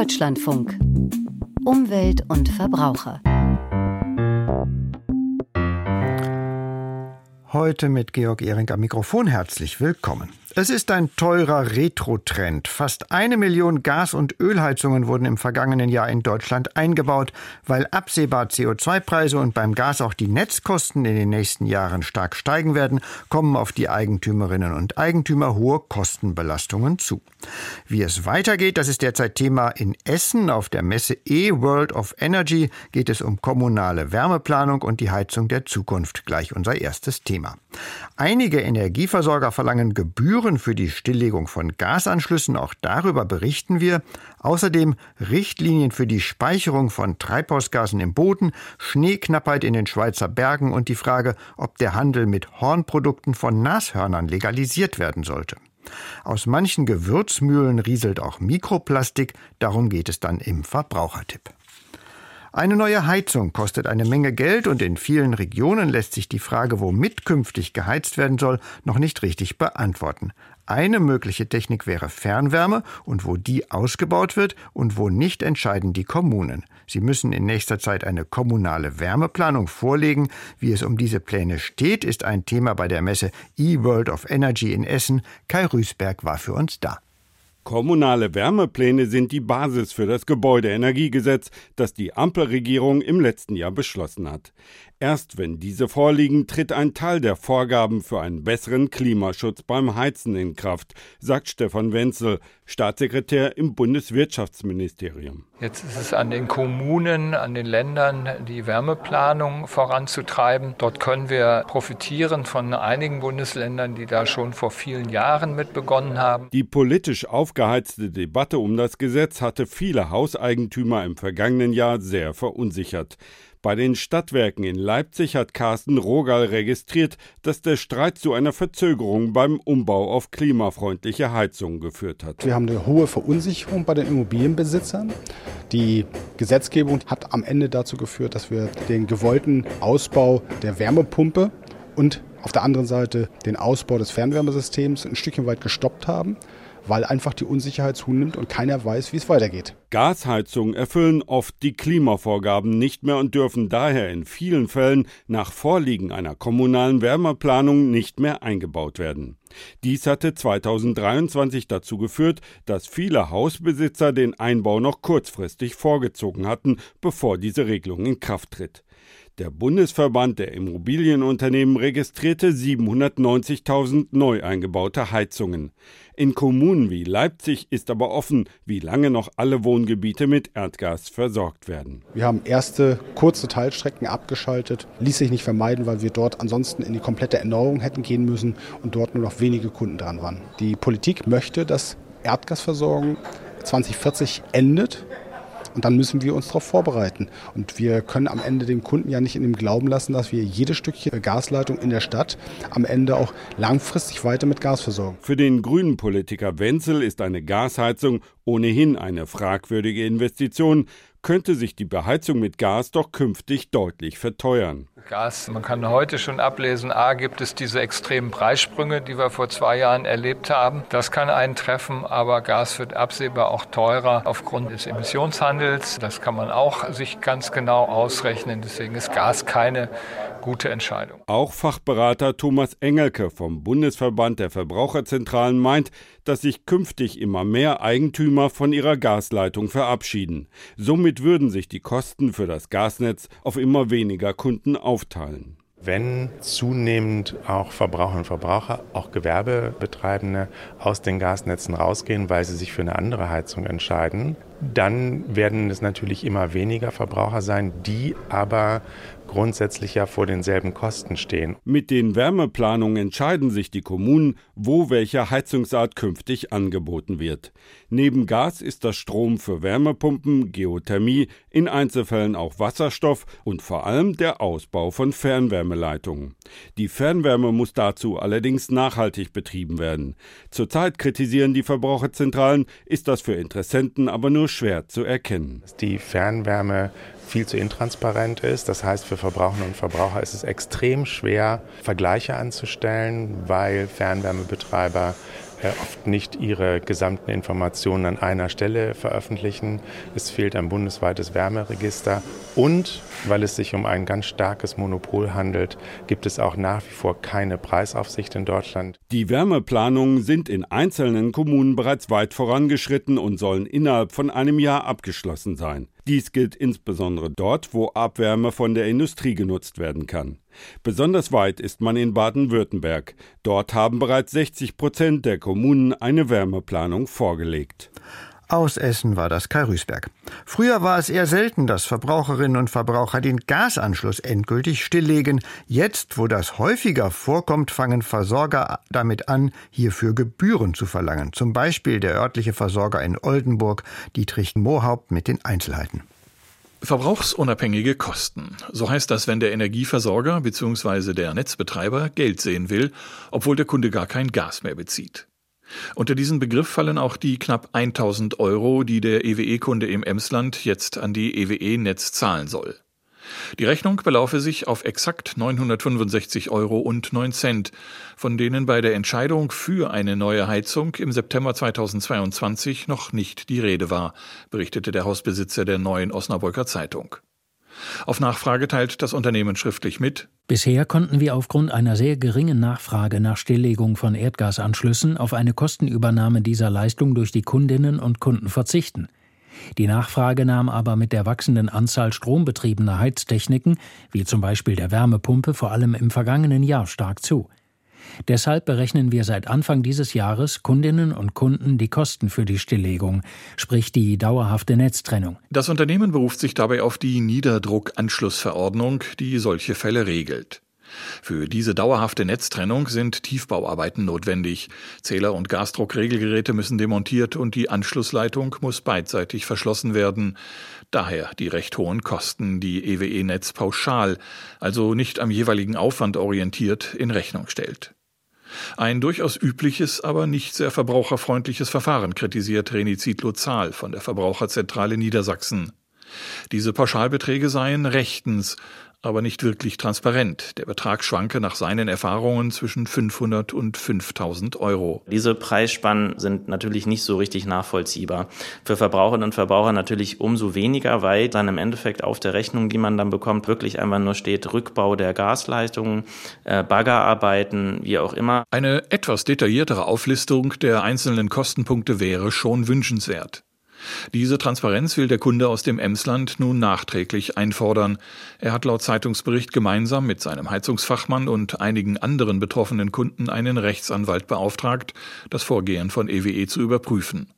Deutschlandfunk. Umwelt und Verbraucher. Heute mit Georg Ehring am Mikrofon herzlich willkommen. Es ist ein teurer Retro-Trend. Fast eine Million Gas- und Ölheizungen wurden im vergangenen Jahr in Deutschland eingebaut, weil absehbar CO2-Preise und beim Gas auch die Netzkosten in den nächsten Jahren stark steigen werden, kommen auf die Eigentümerinnen und Eigentümer hohe Kostenbelastungen zu. Wie es weitergeht, das ist derzeit Thema in Essen. Auf der Messe E-World of Energy geht es um kommunale Wärmeplanung und die Heizung der Zukunft. Gleich unser erstes Thema. Einige Energieversorger verlangen Gebühren Gebühren für die Stilllegung von Gasanschlüssen, auch darüber berichten wir. Außerdem Richtlinien für die Speicherung von Treibhausgasen im Boden, Schneeknappheit in den Schweizer Bergen und die Frage, ob der Handel mit Hornprodukten von Nashörnern legalisiert werden sollte. Aus manchen Gewürzmühlen rieselt auch Mikroplastik, darum geht es dann im Verbrauchertipp. Eine neue Heizung kostet eine Menge Geld und in vielen Regionen lässt sich die Frage, womit künftig geheizt werden soll, noch nicht richtig beantworten. Eine mögliche Technik wäre Fernwärme und wo die ausgebaut wird und wo nicht entscheiden die Kommunen. Sie müssen in nächster Zeit eine kommunale Wärmeplanung vorlegen. Wie es um diese Pläne steht, ist ein Thema bei der Messe E-World of Energy in Essen. Kai Rüßberg war für uns da. Kommunale Wärmepläne sind die Basis für das Gebäudeenergiegesetz, das die Ampelregierung im letzten Jahr beschlossen hat. Erst wenn diese vorliegen, tritt ein Teil der Vorgaben für einen besseren Klimaschutz beim Heizen in Kraft, sagt Stefan Wenzel, Staatssekretär im Bundeswirtschaftsministerium. Jetzt ist es an den Kommunen, an den Ländern, die Wärmeplanung voranzutreiben. Dort können wir profitieren von einigen Bundesländern, die da schon vor vielen Jahren mit begonnen haben. Die politisch aufgeheizte Debatte um das Gesetz hatte viele Hauseigentümer im vergangenen Jahr sehr verunsichert. Bei den Stadtwerken in Leipzig hat Carsten Rogal registriert, dass der Streit zu einer Verzögerung beim Umbau auf klimafreundliche Heizungen geführt hat. Wir haben eine hohe Verunsicherung bei den Immobilienbesitzern. Die Gesetzgebung hat am Ende dazu geführt, dass wir den gewollten Ausbau der Wärmepumpe und auf der anderen Seite den Ausbau des Fernwärmesystems ein Stückchen weit gestoppt haben weil einfach die Unsicherheit zunimmt und keiner weiß, wie es weitergeht. Gasheizungen erfüllen oft die Klimavorgaben nicht mehr und dürfen daher in vielen Fällen nach Vorliegen einer kommunalen Wärmeplanung nicht mehr eingebaut werden. Dies hatte 2023 dazu geführt, dass viele Hausbesitzer den Einbau noch kurzfristig vorgezogen hatten, bevor diese Regelung in Kraft tritt. Der Bundesverband der Immobilienunternehmen registrierte 790.000 neu eingebaute Heizungen. In Kommunen wie Leipzig ist aber offen, wie lange noch alle Wohngebiete mit Erdgas versorgt werden. Wir haben erste kurze Teilstrecken abgeschaltet. Ließ sich nicht vermeiden, weil wir dort ansonsten in die komplette Erneuerung hätten gehen müssen und dort nur noch wenige Kunden dran waren. Die Politik möchte, dass Erdgasversorgung 2040 endet und dann müssen wir uns darauf vorbereiten. Und wir können am Ende dem Kunden ja nicht in dem Glauben lassen, dass wir jedes Stückchen Gasleitung in der Stadt am Ende auch langfristig weiter mit Gas versorgen. Für den grünen Politiker Wenzel ist eine Gasheizung ohnehin eine fragwürdige Investition könnte sich die Beheizung mit Gas doch künftig deutlich verteuern. Gas, man kann heute schon ablesen, a, gibt es diese extremen Preissprünge, die wir vor zwei Jahren erlebt haben. Das kann einen treffen, aber Gas wird absehbar auch teurer aufgrund des Emissionshandels. Das kann man auch sich ganz genau ausrechnen. Deswegen ist Gas keine gute Entscheidung. Auch Fachberater Thomas Engelke vom Bundesverband der Verbraucherzentralen meint, dass sich künftig immer mehr Eigentümer von ihrer Gasleitung verabschieden. Somit würden sich die Kosten für das Gasnetz auf immer weniger Kunden aufteilen. Wenn zunehmend auch Verbraucher und Verbraucher, auch Gewerbebetreibende aus den Gasnetzen rausgehen, weil sie sich für eine andere Heizung entscheiden, dann werden es natürlich immer weniger Verbraucher sein, die aber grundsätzlich ja vor denselben Kosten stehen. Mit den Wärmeplanungen entscheiden sich die Kommunen, wo welche Heizungsart künftig angeboten wird. Neben Gas ist das Strom für Wärmepumpen, Geothermie, in Einzelfällen auch Wasserstoff und vor allem der Ausbau von Fernwärmeleitungen. Die Fernwärme muss dazu allerdings nachhaltig betrieben werden. Zurzeit kritisieren die Verbraucherzentralen, ist das für Interessenten aber nur schwer zu erkennen. Die Fernwärme viel zu intransparent ist. Das heißt, für Verbraucherinnen und Verbraucher ist es extrem schwer, Vergleiche anzustellen, weil Fernwärmebetreiber oft nicht ihre gesamten Informationen an einer Stelle veröffentlichen. Es fehlt ein bundesweites Wärmeregister und weil es sich um ein ganz starkes Monopol handelt, gibt es auch nach wie vor keine Preisaufsicht in Deutschland. Die Wärmeplanungen sind in einzelnen Kommunen bereits weit vorangeschritten und sollen innerhalb von einem Jahr abgeschlossen sein. Dies gilt insbesondere dort, wo Abwärme von der Industrie genutzt werden kann. Besonders weit ist man in Baden-Württemberg. Dort haben bereits 60 Prozent der Kommunen eine Wärmeplanung vorgelegt. Aus Essen war das Kai Rüßberg. Früher war es eher selten, dass Verbraucherinnen und Verbraucher den Gasanschluss endgültig stilllegen. Jetzt, wo das häufiger vorkommt, fangen Versorger damit an, hierfür Gebühren zu verlangen. Zum Beispiel der örtliche Versorger in Oldenburg, Dietrich Mohaupt, mit den Einzelheiten. Verbrauchsunabhängige Kosten. So heißt das, wenn der Energieversorger bzw. der Netzbetreiber Geld sehen will, obwohl der Kunde gar kein Gas mehr bezieht. Unter diesen Begriff fallen auch die knapp 1000 Euro, die der EWE-Kunde im Emsland jetzt an die EWE-Netz zahlen soll. Die Rechnung belaufe sich auf exakt 965 Euro und 9 Cent, von denen bei der Entscheidung für eine neue Heizung im September 2022 noch nicht die Rede war, berichtete der Hausbesitzer der neuen Osnabrücker Zeitung. Auf Nachfrage teilt das Unternehmen schriftlich mit. Bisher konnten wir aufgrund einer sehr geringen Nachfrage nach Stilllegung von Erdgasanschlüssen auf eine Kostenübernahme dieser Leistung durch die Kundinnen und Kunden verzichten. Die Nachfrage nahm aber mit der wachsenden Anzahl strombetriebener Heiztechniken, wie zum Beispiel der Wärmepumpe, vor allem im vergangenen Jahr stark zu. Deshalb berechnen wir seit Anfang dieses Jahres Kundinnen und Kunden die Kosten für die Stilllegung, sprich die dauerhafte Netztrennung. Das Unternehmen beruft sich dabei auf die Niederdruckanschlussverordnung, die solche Fälle regelt. Für diese dauerhafte Netztrennung sind Tiefbauarbeiten notwendig. Zähler- und Gasdruckregelgeräte müssen demontiert und die Anschlussleitung muss beidseitig verschlossen werden. Daher die recht hohen Kosten, die EWE-Netz pauschal, also nicht am jeweiligen Aufwand orientiert, in Rechnung stellt. Ein durchaus übliches, aber nicht sehr verbraucherfreundliches Verfahren kritisiert Reni Zietlow-Zahl von der Verbraucherzentrale Niedersachsen. Diese Pauschalbeträge seien rechtens, aber nicht wirklich transparent. Der Betrag schwanke nach seinen Erfahrungen zwischen 500 und 5000 Euro. Diese Preisspannen sind natürlich nicht so richtig nachvollziehbar. Für Verbraucherinnen und Verbraucher natürlich umso weniger, weil dann im Endeffekt auf der Rechnung, die man dann bekommt, wirklich einfach nur steht Rückbau der Gasleistungen, äh, Baggerarbeiten, wie auch immer. Eine etwas detailliertere Auflistung der einzelnen Kostenpunkte wäre schon wünschenswert. Diese Transparenz will der Kunde aus dem Emsland nun nachträglich einfordern. Er hat laut Zeitungsbericht gemeinsam mit seinem Heizungsfachmann und einigen anderen betroffenen Kunden einen Rechtsanwalt beauftragt, das Vorgehen von EWE e zu überprüfen.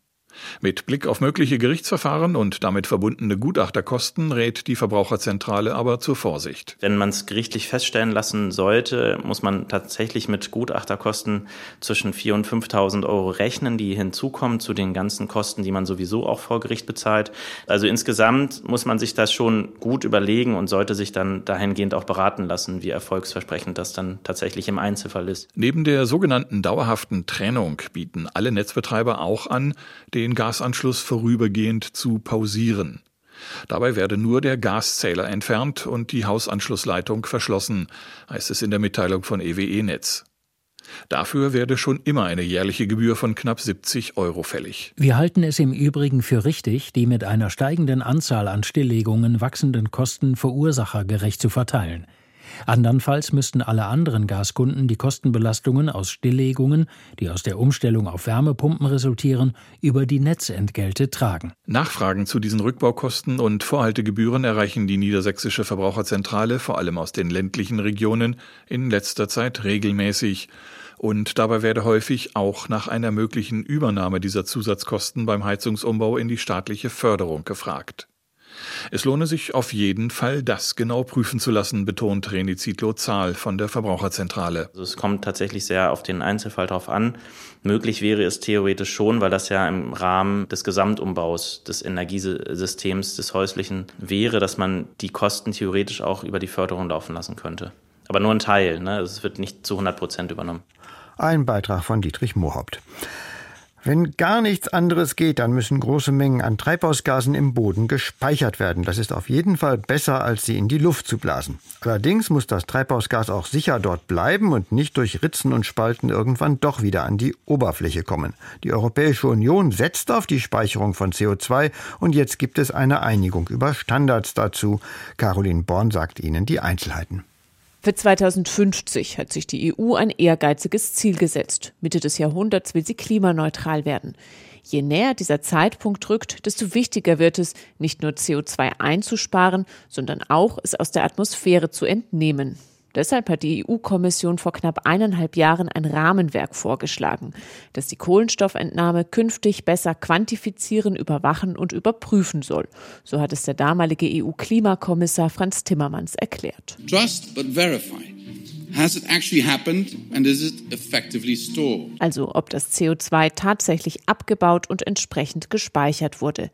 Mit Blick auf mögliche Gerichtsverfahren und damit verbundene Gutachterkosten rät die Verbraucherzentrale aber zur Vorsicht. Wenn man es gerichtlich feststellen lassen sollte, muss man tatsächlich mit Gutachterkosten zwischen 4.000 und 5.000 Euro rechnen, die hinzukommen zu den ganzen Kosten, die man sowieso auch vor Gericht bezahlt. Also insgesamt muss man sich das schon gut überlegen und sollte sich dann dahingehend auch beraten lassen, wie erfolgsversprechend das dann tatsächlich im Einzelfall ist. Neben der sogenannten dauerhaften Trennung bieten alle Netzbetreiber auch an, den den Gasanschluss vorübergehend zu pausieren. Dabei werde nur der Gaszähler entfernt und die Hausanschlussleitung verschlossen, heißt es in der Mitteilung von EWE Netz. Dafür werde schon immer eine jährliche Gebühr von knapp 70 Euro fällig. Wir halten es im Übrigen für richtig, die mit einer steigenden Anzahl an Stilllegungen wachsenden Kosten verursachergerecht zu verteilen. Andernfalls müssten alle anderen Gaskunden die Kostenbelastungen aus Stilllegungen, die aus der Umstellung auf Wärmepumpen resultieren, über die Netzentgelte tragen. Nachfragen zu diesen Rückbaukosten und Vorhaltegebühren erreichen die Niedersächsische Verbraucherzentrale vor allem aus den ländlichen Regionen in letzter Zeit regelmäßig. Und dabei werde häufig auch nach einer möglichen Übernahme dieser Zusatzkosten beim Heizungsumbau in die staatliche Förderung gefragt. Es lohne sich auf jeden Fall, das genau prüfen zu lassen, betont Reni Zietlow-Zahl von der Verbraucherzentrale. Also es kommt tatsächlich sehr auf den Einzelfall drauf an. Möglich wäre es theoretisch schon, weil das ja im Rahmen des Gesamtumbaus des Energiesystems des häuslichen wäre, dass man die Kosten theoretisch auch über die Förderung laufen lassen könnte. Aber nur ein Teil, ne? es wird nicht zu 100 Prozent übernommen. Ein Beitrag von Dietrich Mohaupt. Wenn gar nichts anderes geht, dann müssen große Mengen an Treibhausgasen im Boden gespeichert werden. Das ist auf jeden Fall besser, als sie in die Luft zu blasen. Allerdings muss das Treibhausgas auch sicher dort bleiben und nicht durch Ritzen und Spalten irgendwann doch wieder an die Oberfläche kommen. Die Europäische Union setzt auf die Speicherung von CO2 und jetzt gibt es eine Einigung über Standards dazu. Caroline Born sagt Ihnen die Einzelheiten. Für 2050 hat sich die EU ein ehrgeiziges Ziel gesetzt. Mitte des Jahrhunderts will sie klimaneutral werden. Je näher dieser Zeitpunkt rückt, desto wichtiger wird es, nicht nur CO2 einzusparen, sondern auch es aus der Atmosphäre zu entnehmen. Deshalb hat die EU-Kommission vor knapp eineinhalb Jahren ein Rahmenwerk vorgeschlagen, das die Kohlenstoffentnahme künftig besser quantifizieren, überwachen und überprüfen soll. So hat es der damalige EU-Klimakommissar Franz Timmermans erklärt. Trust but verify. Also ob das CO2 tatsächlich abgebaut und entsprechend gespeichert wurde.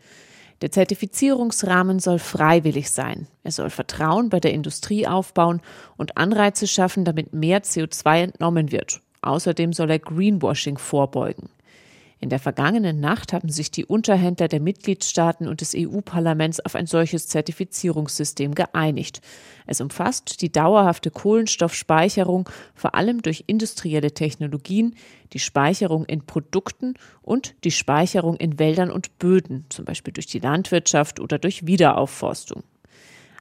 Der Zertifizierungsrahmen soll freiwillig sein. Er soll Vertrauen bei der Industrie aufbauen und Anreize schaffen, damit mehr CO2 entnommen wird. Außerdem soll er Greenwashing vorbeugen. In der vergangenen Nacht haben sich die Unterhändler der Mitgliedstaaten und des EU-Parlaments auf ein solches Zertifizierungssystem geeinigt. Es umfasst die dauerhafte Kohlenstoffspeicherung, vor allem durch industrielle Technologien, die Speicherung in Produkten und die Speicherung in Wäldern und Böden, zum Beispiel durch die Landwirtschaft oder durch Wiederaufforstung.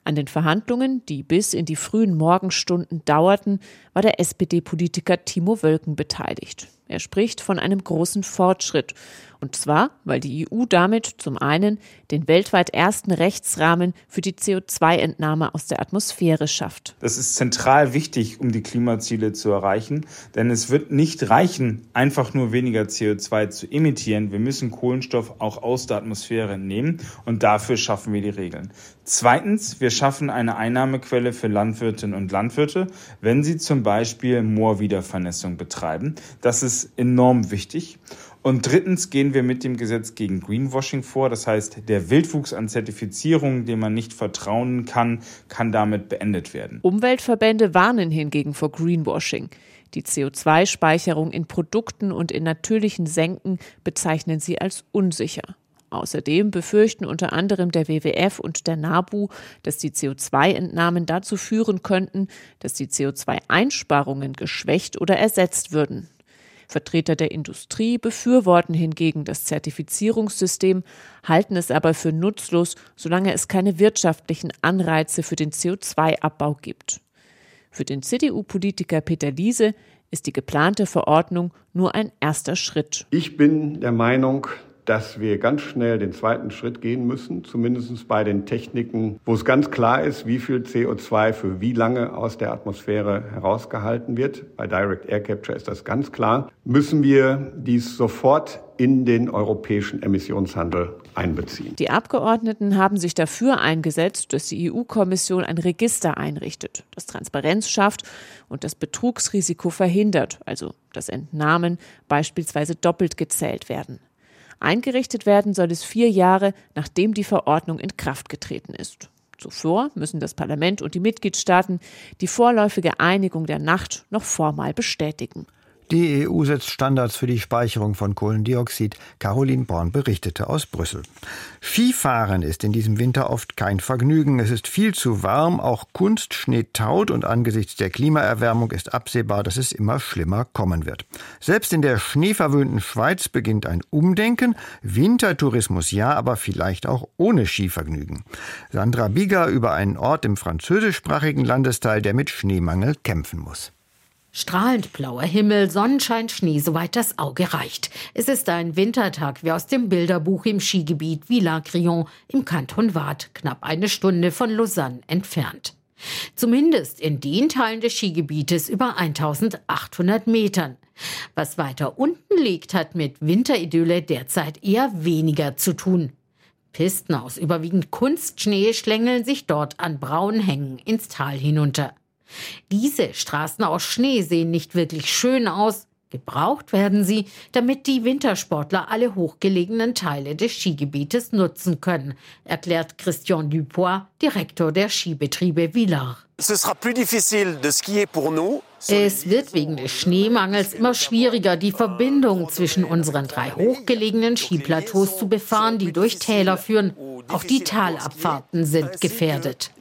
An den Verhandlungen, die bis in die frühen Morgenstunden dauerten, war der SPD-Politiker Timo Wölken beteiligt. Er spricht von einem großen Fortschritt. Und zwar, weil die EU damit zum einen den weltweit ersten Rechtsrahmen für die CO2-Entnahme aus der Atmosphäre schafft. Das ist zentral wichtig, um die Klimaziele zu erreichen, denn es wird nicht reichen, einfach nur weniger CO2 zu emittieren. Wir müssen Kohlenstoff auch aus der Atmosphäre nehmen und dafür schaffen wir die Regeln. Zweitens, wir schaffen eine Einnahmequelle für Landwirtinnen und Landwirte, wenn sie zum Beispiel Moorwiedervernässung betreiben. Das ist enorm wichtig. Und drittens gehen wir mit dem Gesetz gegen Greenwashing vor. Das heißt, der Wildwuchs an Zertifizierungen, dem man nicht vertrauen kann, kann damit beendet werden. Umweltverbände warnen hingegen vor Greenwashing. Die CO2-Speicherung in Produkten und in natürlichen Senken bezeichnen sie als unsicher. Außerdem befürchten unter anderem der WWF und der NABU, dass die CO2-Entnahmen dazu führen könnten, dass die CO2-Einsparungen geschwächt oder ersetzt würden. Vertreter der Industrie befürworten hingegen das Zertifizierungssystem, halten es aber für nutzlos, solange es keine wirtschaftlichen Anreize für den CO2-Abbau gibt. Für den CDU-Politiker Peter Liese ist die geplante Verordnung nur ein erster Schritt. Ich bin der Meinung, dass wir ganz schnell den zweiten Schritt gehen müssen, zumindest bei den Techniken, wo es ganz klar ist, wie viel CO2 für wie lange aus der Atmosphäre herausgehalten wird. Bei Direct Air Capture ist das ganz klar. Müssen wir dies sofort in den europäischen Emissionshandel einbeziehen. Die Abgeordneten haben sich dafür eingesetzt, dass die EU-Kommission ein Register einrichtet, das Transparenz schafft und das Betrugsrisiko verhindert, also dass Entnahmen beispielsweise doppelt gezählt werden. Eingerichtet werden soll es vier Jahre, nachdem die Verordnung in Kraft getreten ist. Zuvor müssen das Parlament und die Mitgliedstaaten die vorläufige Einigung der Nacht noch formal bestätigen. Die EU setzt Standards für die Speicherung von Kohlendioxid. Caroline Born berichtete aus Brüssel. Skifahren ist in diesem Winter oft kein Vergnügen. Es ist viel zu warm, auch Kunstschnee taut und angesichts der Klimaerwärmung ist absehbar, dass es immer schlimmer kommen wird. Selbst in der schneeverwöhnten Schweiz beginnt ein Umdenken. Wintertourismus ja, aber vielleicht auch ohne Skivergnügen. Sandra Bieger über einen Ort im französischsprachigen Landesteil, der mit Schneemangel kämpfen muss. Strahlend blauer Himmel, Sonnenschein, Schnee, soweit das Auge reicht. Es ist ein Wintertag wie aus dem Bilderbuch im Skigebiet Villard-Crillon im Kanton Waadt, knapp eine Stunde von Lausanne entfernt. Zumindest in den Teilen des Skigebietes über 1800 Metern. Was weiter unten liegt, hat mit Winteridylle derzeit eher weniger zu tun. Pisten aus überwiegend Kunstschnee schlängeln sich dort an braunen Hängen ins Tal hinunter. Diese Straßen aus Schnee sehen nicht wirklich schön aus, Gebraucht werden sie, damit die Wintersportler alle hochgelegenen Teile des Skigebietes nutzen können, erklärt Christian Dupois, Direktor der Skibetriebe Villars. Es wird wegen des Schneemangels immer schwieriger, die Verbindung zwischen unseren drei hochgelegenen Skiplateaus zu befahren, die durch Täler führen. Auch die Talabfahrten sind gefährdet.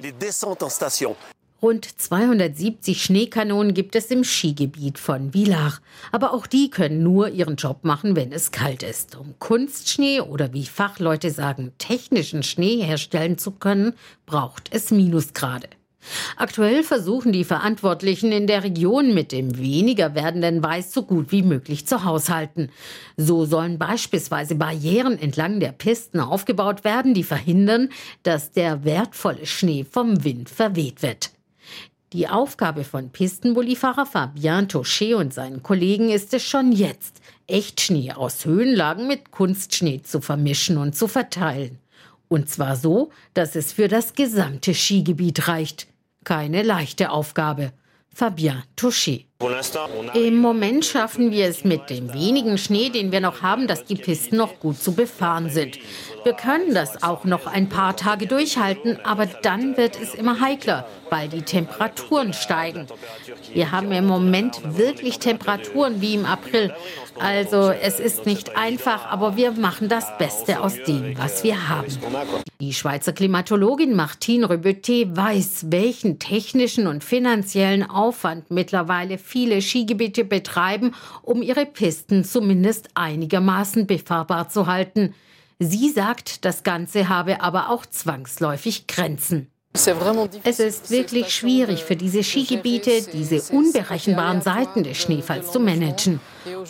Rund 270 Schneekanonen gibt es im Skigebiet von Villach. Aber auch die können nur ihren Job machen, wenn es kalt ist. Um Kunstschnee oder wie Fachleute sagen, technischen Schnee herstellen zu können, braucht es Minusgrade. Aktuell versuchen die Verantwortlichen in der Region mit dem weniger werdenden Weiß so gut wie möglich zu haushalten. So sollen beispielsweise Barrieren entlang der Pisten aufgebaut werden, die verhindern, dass der wertvolle Schnee vom Wind verweht wird. Die Aufgabe von Pistenbullifahrer Fabien Touché und seinen Kollegen ist es schon jetzt, Echtschnee aus Höhenlagen mit Kunstschnee zu vermischen und zu verteilen. Und zwar so, dass es für das gesamte Skigebiet reicht. Keine leichte Aufgabe. Fabien Touché. Im Moment schaffen wir es mit dem wenigen Schnee, den wir noch haben, dass die Pisten noch gut zu befahren sind. Wir können das auch noch ein paar Tage durchhalten, aber dann wird es immer heikler, weil die Temperaturen steigen. Wir haben im Moment wirklich Temperaturen wie im April. Also es ist nicht einfach, aber wir machen das Beste aus dem, was wir haben. Die Schweizer Klimatologin Martine Rebeté weiß, welchen technischen und finanziellen Aufwand mittlerweile viele Skigebiete betreiben, um ihre Pisten zumindest einigermaßen befahrbar zu halten. Sie sagt, das Ganze habe aber auch zwangsläufig Grenzen. Es ist wirklich schwierig für diese Skigebiete, diese unberechenbaren Seiten des Schneefalls zu managen.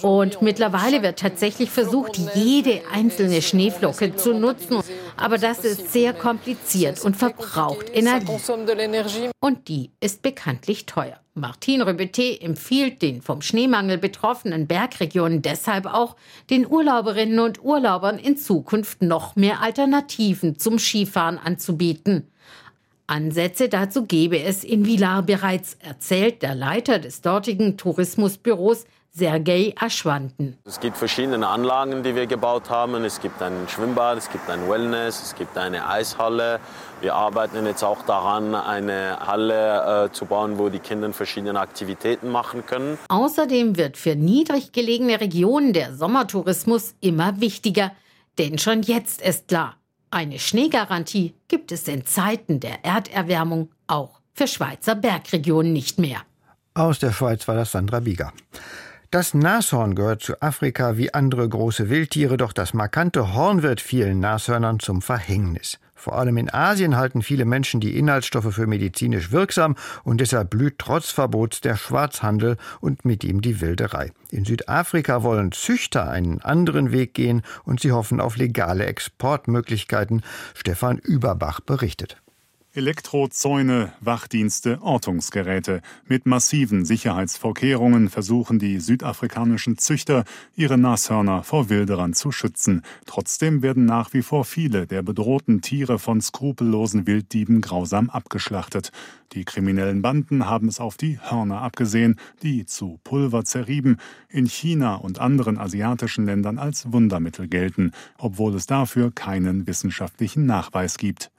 Und mittlerweile wird tatsächlich versucht, jede einzelne Schneeflocke zu nutzen. Aber das ist sehr kompliziert und verbraucht Energie. Und die ist bekanntlich teuer. Martin Rebeté empfiehlt den vom Schneemangel betroffenen Bergregionen deshalb auch, den Urlauberinnen und Urlaubern in Zukunft noch mehr Alternativen zum Skifahren anzubieten. Ansätze dazu gebe es in Vilar bereits, erzählt der Leiter des dortigen Tourismusbüros Sergei Aschwanten. Es gibt verschiedene Anlagen, die wir gebaut haben. Es gibt ein Schwimmbad, es gibt ein Wellness, es gibt eine Eishalle. Wir arbeiten jetzt auch daran, eine Halle äh, zu bauen, wo die Kinder verschiedene Aktivitäten machen können. Außerdem wird für niedrig gelegene Regionen der Sommertourismus immer wichtiger. Denn schon jetzt ist klar, eine Schneegarantie gibt es in Zeiten der Erderwärmung auch für Schweizer Bergregionen nicht mehr. Aus der Schweiz war das Sandra Bieger. Das Nashorn gehört zu Afrika wie andere große Wildtiere, doch das markante Horn wird vielen Nashörnern zum Verhängnis. Vor allem in Asien halten viele Menschen die Inhaltsstoffe für medizinisch wirksam und deshalb blüht trotz Verbots der Schwarzhandel und mit ihm die Wilderei. In Südafrika wollen Züchter einen anderen Weg gehen und sie hoffen auf legale Exportmöglichkeiten. Stefan Überbach berichtet. Elektrozäune, Wachdienste, Ortungsgeräte. Mit massiven Sicherheitsvorkehrungen versuchen die südafrikanischen Züchter, ihre Nashörner vor Wilderern zu schützen. Trotzdem werden nach wie vor viele der bedrohten Tiere von skrupellosen Wilddieben grausam abgeschlachtet. Die kriminellen Banden haben es auf die Hörner abgesehen, die zu Pulver zerrieben, in China und anderen asiatischen Ländern als Wundermittel gelten, obwohl es dafür keinen wissenschaftlichen Nachweis gibt.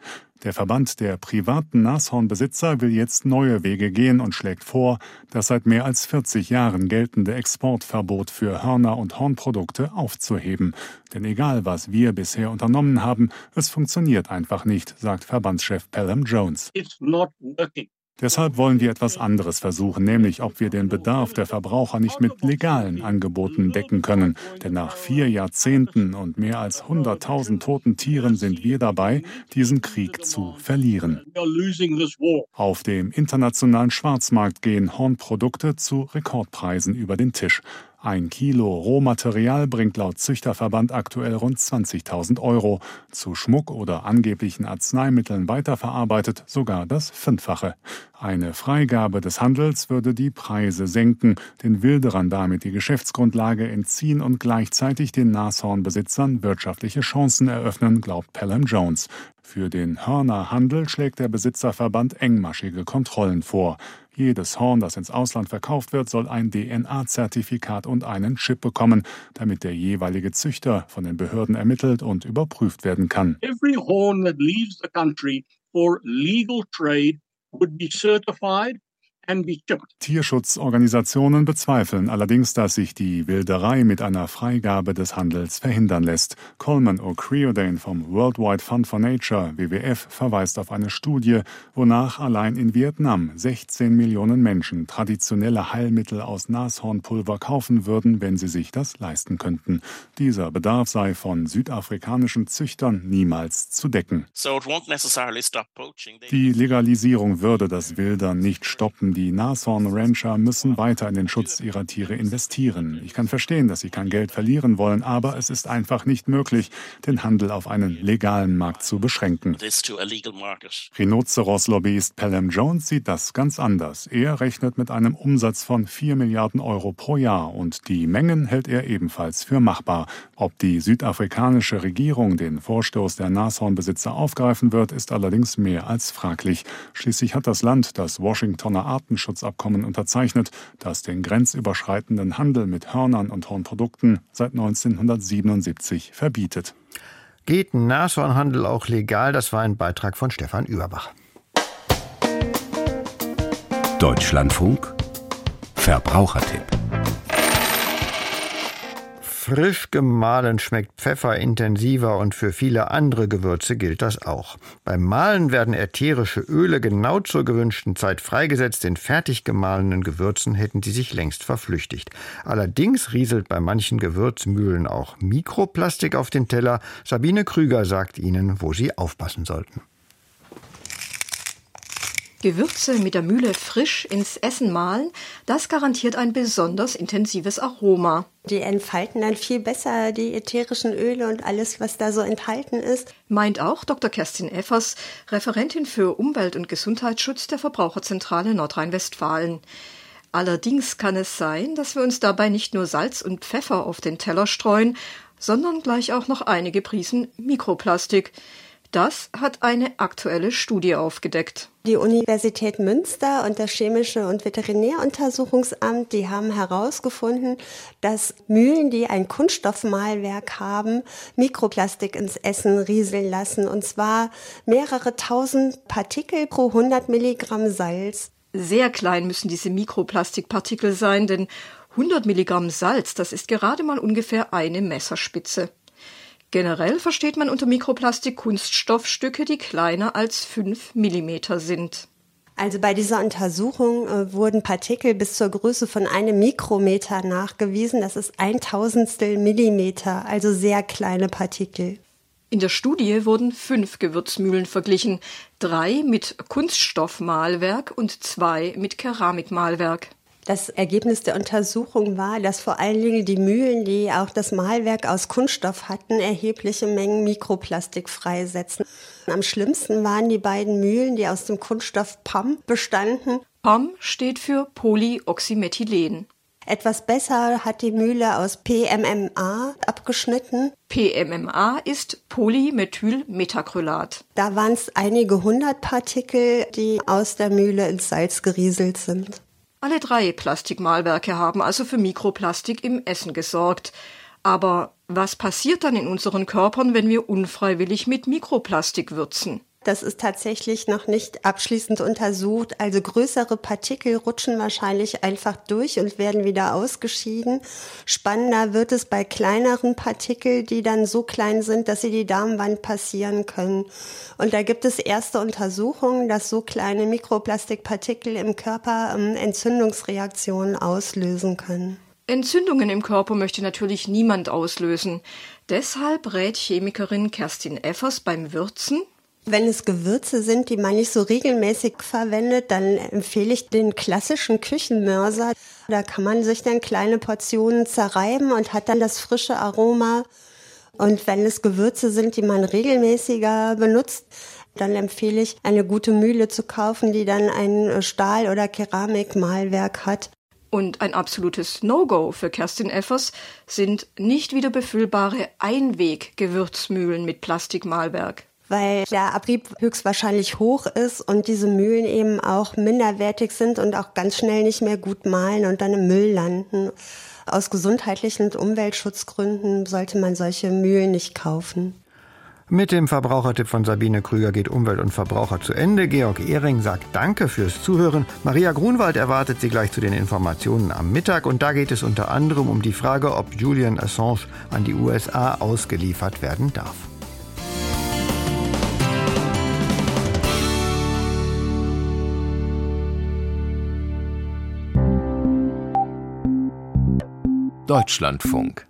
Der Verband der privaten Nashornbesitzer will jetzt neue Wege gehen und schlägt vor, das seit mehr als 40 Jahren geltende Exportverbot für Hörner und Hornprodukte aufzuheben. Denn egal, was wir bisher unternommen haben, es funktioniert einfach nicht, sagt Verbandschef Pelham Jones. It's not working. Deshalb wollen wir etwas anderes versuchen, nämlich ob wir den Bedarf der Verbraucher nicht mit legalen Angeboten decken können. Denn nach vier Jahrzehnten und mehr als 100.000 toten Tieren sind wir dabei, diesen Krieg zu verlieren. Auf dem internationalen Schwarzmarkt gehen Hornprodukte zu Rekordpreisen über den Tisch. Ein Kilo Rohmaterial bringt laut Züchterverband aktuell rund 20.000 Euro. Zu Schmuck oder angeblichen Arzneimitteln weiterverarbeitet sogar das Fünffache. Eine Freigabe des Handels würde die Preise senken, den Wilderern damit die Geschäftsgrundlage entziehen und gleichzeitig den Nashornbesitzern wirtschaftliche Chancen eröffnen, glaubt Pelham Jones. Für den Hörnerhandel schlägt der Besitzerverband engmaschige Kontrollen vor. Jedes Horn, das ins Ausland verkauft wird, soll ein DNA-Zertifikat und einen Chip bekommen, damit der jeweilige Züchter von den Behörden ermittelt und überprüft werden kann. Every horn that leaves the country for legal trade would be certified Tierschutzorganisationen bezweifeln allerdings, dass sich die Wilderei mit einer Freigabe des Handels verhindern lässt. Coleman O'Creodane vom Worldwide Fund for Nature, WWF, verweist auf eine Studie, wonach allein in Vietnam 16 Millionen Menschen traditionelle Heilmittel aus Nashornpulver kaufen würden, wenn sie sich das leisten könnten. Dieser Bedarf sei von südafrikanischen Züchtern niemals zu decken. Die Legalisierung würde das Wildern nicht stoppen, die Nashorn-Rancher müssen weiter in den Schutz ihrer Tiere investieren. Ich kann verstehen, dass sie kein Geld verlieren wollen, aber es ist einfach nicht möglich, den Handel auf einen legalen Markt zu beschränken. Rhinoceros-Lobbyist Pelham Jones sieht das ganz anders. Er rechnet mit einem Umsatz von 4 Milliarden Euro pro Jahr und die Mengen hält er ebenfalls für machbar. Ob die südafrikanische Regierung den Vorstoß der Nashornbesitzer aufgreifen wird, ist allerdings mehr als fraglich. Schließlich hat das Land das Washingtoner Art Artenschutzabkommen unterzeichnet, das den grenzüberschreitenden Handel mit Hörnern und Hornprodukten seit 1977 verbietet. Geht Nashornhandel auch legal? Das war ein Beitrag von Stefan Überbach. Deutschlandfunk Verbrauchertipp Frisch gemahlen schmeckt Pfeffer intensiver und für viele andere Gewürze gilt das auch. Beim Mahlen werden ätherische Öle genau zur gewünschten Zeit freigesetzt. In fertig gemahlenen Gewürzen hätten sie sich längst verflüchtigt. Allerdings rieselt bei manchen Gewürzmühlen auch Mikroplastik auf den Teller. Sabine Krüger sagt Ihnen, wo Sie aufpassen sollten. Gewürze mit der Mühle frisch ins Essen mahlen, das garantiert ein besonders intensives Aroma. Die entfalten dann viel besser die ätherischen Öle und alles, was da so enthalten ist. Meint auch Dr. Kerstin Effers, Referentin für Umwelt- und Gesundheitsschutz der Verbraucherzentrale Nordrhein-Westfalen. Allerdings kann es sein, dass wir uns dabei nicht nur Salz und Pfeffer auf den Teller streuen, sondern gleich auch noch einige Prisen Mikroplastik. Das hat eine aktuelle Studie aufgedeckt. Die Universität Münster und das Chemische und Veterinäruntersuchungsamt, die haben herausgefunden, dass Mühlen, die ein Kunststoffmalwerk haben, Mikroplastik ins Essen rieseln lassen. Und zwar mehrere tausend Partikel pro 100 Milligramm Salz. Sehr klein müssen diese Mikroplastikpartikel sein, denn 100 Milligramm Salz, das ist gerade mal ungefähr eine Messerspitze. Generell versteht man unter Mikroplastik Kunststoffstücke, die kleiner als 5 mm sind. Also bei dieser Untersuchung äh, wurden Partikel bis zur Größe von einem Mikrometer nachgewiesen. Das ist ein Tausendstel Millimeter, also sehr kleine Partikel. In der Studie wurden fünf Gewürzmühlen verglichen, drei mit Kunststoffmalwerk und zwei mit Keramikmalwerk. Das Ergebnis der Untersuchung war, dass vor allen Dingen die Mühlen, die auch das Mahlwerk aus Kunststoff hatten, erhebliche Mengen Mikroplastik freisetzen. Am schlimmsten waren die beiden Mühlen, die aus dem Kunststoff PAM bestanden. PAM steht für Polyoxymethylen. Etwas besser hat die Mühle aus PMMA abgeschnitten. PMMA ist Polymethylmetacrylat. Da waren es einige hundert Partikel, die aus der Mühle ins Salz gerieselt sind. Alle drei Plastikmalwerke haben also für Mikroplastik im Essen gesorgt. Aber was passiert dann in unseren Körpern, wenn wir unfreiwillig mit Mikroplastik würzen? Das ist tatsächlich noch nicht abschließend untersucht. Also größere Partikel rutschen wahrscheinlich einfach durch und werden wieder ausgeschieden. Spannender wird es bei kleineren Partikeln, die dann so klein sind, dass sie die Darmwand passieren können. Und da gibt es erste Untersuchungen, dass so kleine Mikroplastikpartikel im Körper ähm, Entzündungsreaktionen auslösen können. Entzündungen im Körper möchte natürlich niemand auslösen. Deshalb rät Chemikerin Kerstin Effers beim Würzen wenn es Gewürze sind, die man nicht so regelmäßig verwendet, dann empfehle ich den klassischen Küchenmörser. Da kann man sich dann kleine Portionen zerreiben und hat dann das frische Aroma. Und wenn es Gewürze sind, die man regelmäßiger benutzt, dann empfehle ich, eine gute Mühle zu kaufen, die dann ein Stahl- oder Keramikmalwerk hat. Und ein absolutes No-Go für Kerstin Effers sind nicht wieder befüllbare Einweg-Gewürzmühlen mit Plastikmalwerk. Weil der Abrieb höchstwahrscheinlich hoch ist und diese Mühlen eben auch minderwertig sind und auch ganz schnell nicht mehr gut mahlen und dann im Müll landen. Aus gesundheitlichen und Umweltschutzgründen sollte man solche Mühlen nicht kaufen. Mit dem Verbrauchertipp von Sabine Krüger geht Umwelt und Verbraucher zu Ende. Georg Ehring sagt Danke fürs Zuhören. Maria Grunwald erwartet Sie gleich zu den Informationen am Mittag. Und da geht es unter anderem um die Frage, ob Julian Assange an die USA ausgeliefert werden darf. Deutschlandfunk